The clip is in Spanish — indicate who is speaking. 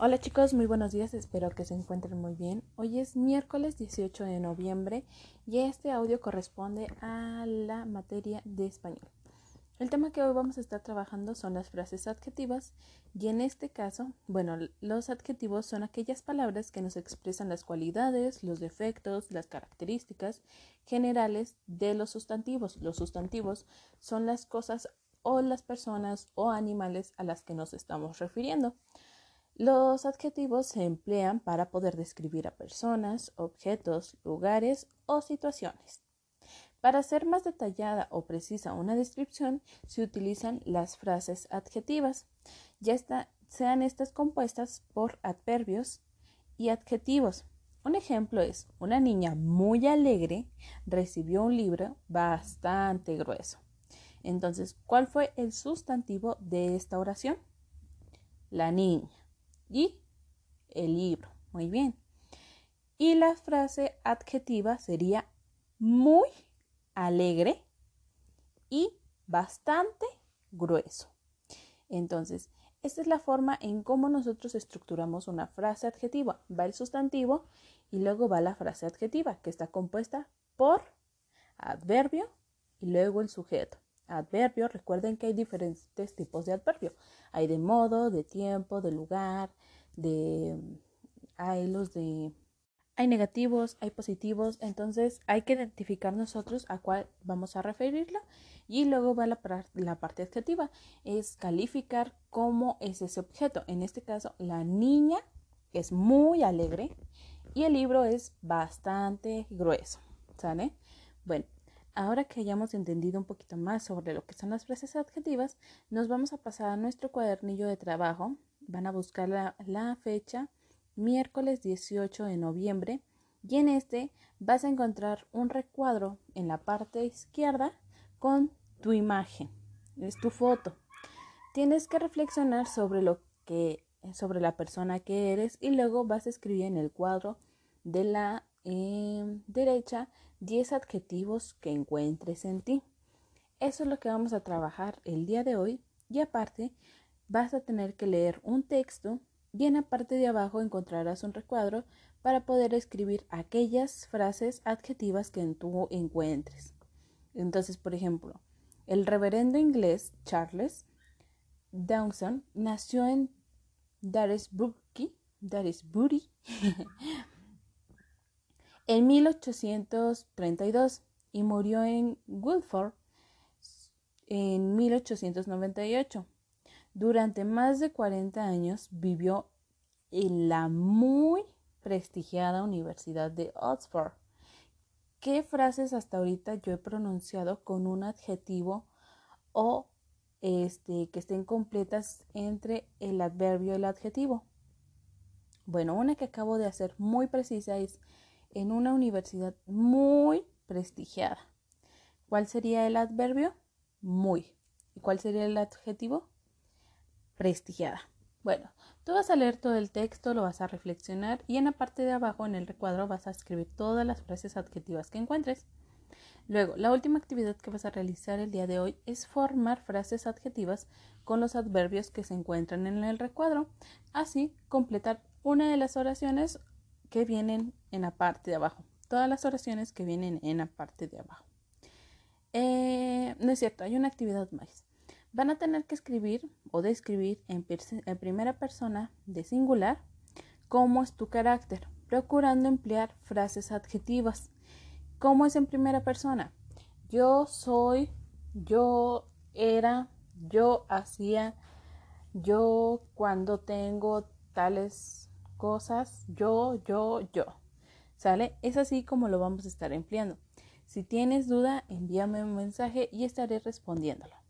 Speaker 1: Hola chicos, muy buenos días, espero que se encuentren muy bien. Hoy es miércoles 18 de noviembre y este audio corresponde a la materia de español. El tema que hoy vamos a estar trabajando son las frases adjetivas y en este caso, bueno, los adjetivos son aquellas palabras que nos expresan las cualidades, los defectos, las características generales de los sustantivos. Los sustantivos son las cosas o las personas o animales a las que nos estamos refiriendo. Los adjetivos se emplean para poder describir a personas, objetos, lugares o situaciones. Para ser más detallada o precisa una descripción, se utilizan las frases adjetivas, ya sean estas compuestas por adverbios y adjetivos. Un ejemplo es, una niña muy alegre recibió un libro bastante grueso. Entonces, ¿cuál fue el sustantivo de esta oración? La niña y el libro. Muy bien. Y la frase adjetiva sería muy alegre y bastante grueso. Entonces, esta es la forma en cómo nosotros estructuramos una frase adjetiva. Va el sustantivo y luego va la frase adjetiva, que está compuesta por adverbio y luego el sujeto. Adverbio, recuerden que hay diferentes tipos de adverbio. Hay de modo, de tiempo, de lugar, de... Hay los de... Hay negativos, hay positivos, entonces hay que identificar nosotros a cuál vamos a referirlo y luego va la, la parte adjetiva, es calificar cómo es ese objeto. En este caso, la niña es muy alegre y el libro es bastante grueso, ¿sale? Bueno, Ahora que hayamos entendido un poquito más sobre lo que son las frases adjetivas, nos vamos a pasar a nuestro cuadernillo de trabajo. Van a buscar la, fecha, miércoles 18 de noviembre, y en este vas a encontrar un recuadro en la parte izquierda con tu imagen, es tu foto. Tienes que reflexionar sobre lo que sobre la persona que eres y luego vas a escribir en el cuadro de la eh, derecha 10 adjetivos que encuentres en ti. Eso es lo que vamos a trabajar el día de hoy y aparte vas a tener que leer un texto y en la parte de abajo encontrarás un recuadro para poder escribir aquellas frases adjetivas que tú encuentres. Entonces, por ejemplo, el reverendo inglés Charles Dawson nació en Daresbury en 1832 y murió en Guildford en 1898. Durante más de 40 años vivió en la muy prestigiada Universidad de Oxford. ¿Qué frases hasta ahorita yo he pronunciado con un adjetivo o este, que estén completas entre el adverbio y el adjetivo? Bueno, una que acabo de hacer muy precisa es en una universidad muy prestigiada. ¿Cuál sería el adverbio? Muy. ¿Y cuál sería el adjetivo? Prestigiada. Bueno, tú vas a leer todo el texto, lo vas a reflexionar y en la parte de abajo, en el recuadro, vas a escribir todas las frases adjetivas que encuentres. Luego, la última actividad que vas a realizar el día de hoy es formar frases adjetivas con los adverbios que se encuentran en el recuadro. Así, completar una de las oraciones que vienen en la parte de abajo. Todas las oraciones que vienen en la parte de abajo. Eh, no es cierto, hay una actividad más. Van a tener que escribir o describir en, en primera persona de singular cómo es tu carácter, procurando emplear frases adjetivas. ¿Cómo es en primera persona? Yo soy, yo era, yo hacía, yo cuando tengo tales cosas, yo, yo, yo. ¿Sale? Es así como lo vamos a estar empleando. Si tienes duda, envíame un mensaje y estaré respondiéndolo.